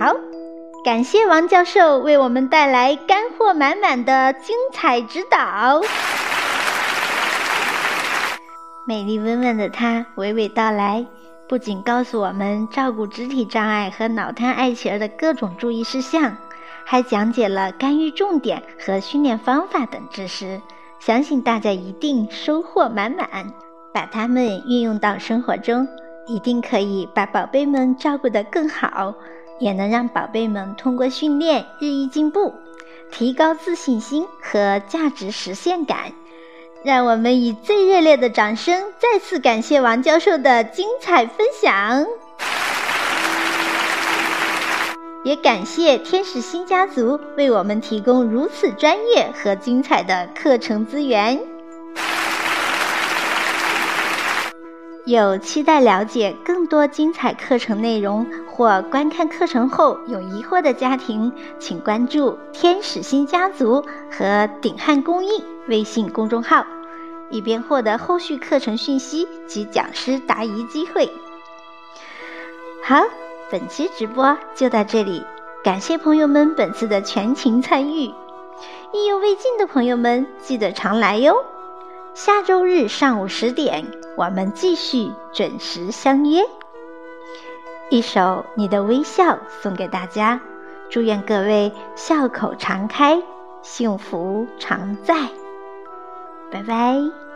好，感谢王教授为我们带来干货满满的精彩指导。美丽温婉的她娓娓道来，不仅告诉我们照顾肢体障碍和脑瘫爱企儿的各种注意事项，还讲解了干预重点和训练方法等知识。相信大家一定收获满满，把它们运用到生活中，一定可以把宝贝们照顾得更好。也能让宝贝们通过训练日益进步，提高自信心和价值实现感。让我们以最热烈的掌声再次感谢王教授的精彩分享，也感谢天使星家族为我们提供如此专业和精彩的课程资源。有期待了解更多精彩课程内容或观看课程后有疑惑的家庭，请关注“天使星家族”和“鼎汉公益”微信公众号，以便获得后续课程讯息及讲师答疑机会。好，本期直播就到这里，感谢朋友们本次的全情参与。意犹未尽的朋友们，记得常来哟。下周日上午十点，我们继续准时相约。一首《你的微笑》送给大家，祝愿各位笑口常开，幸福常在。拜拜。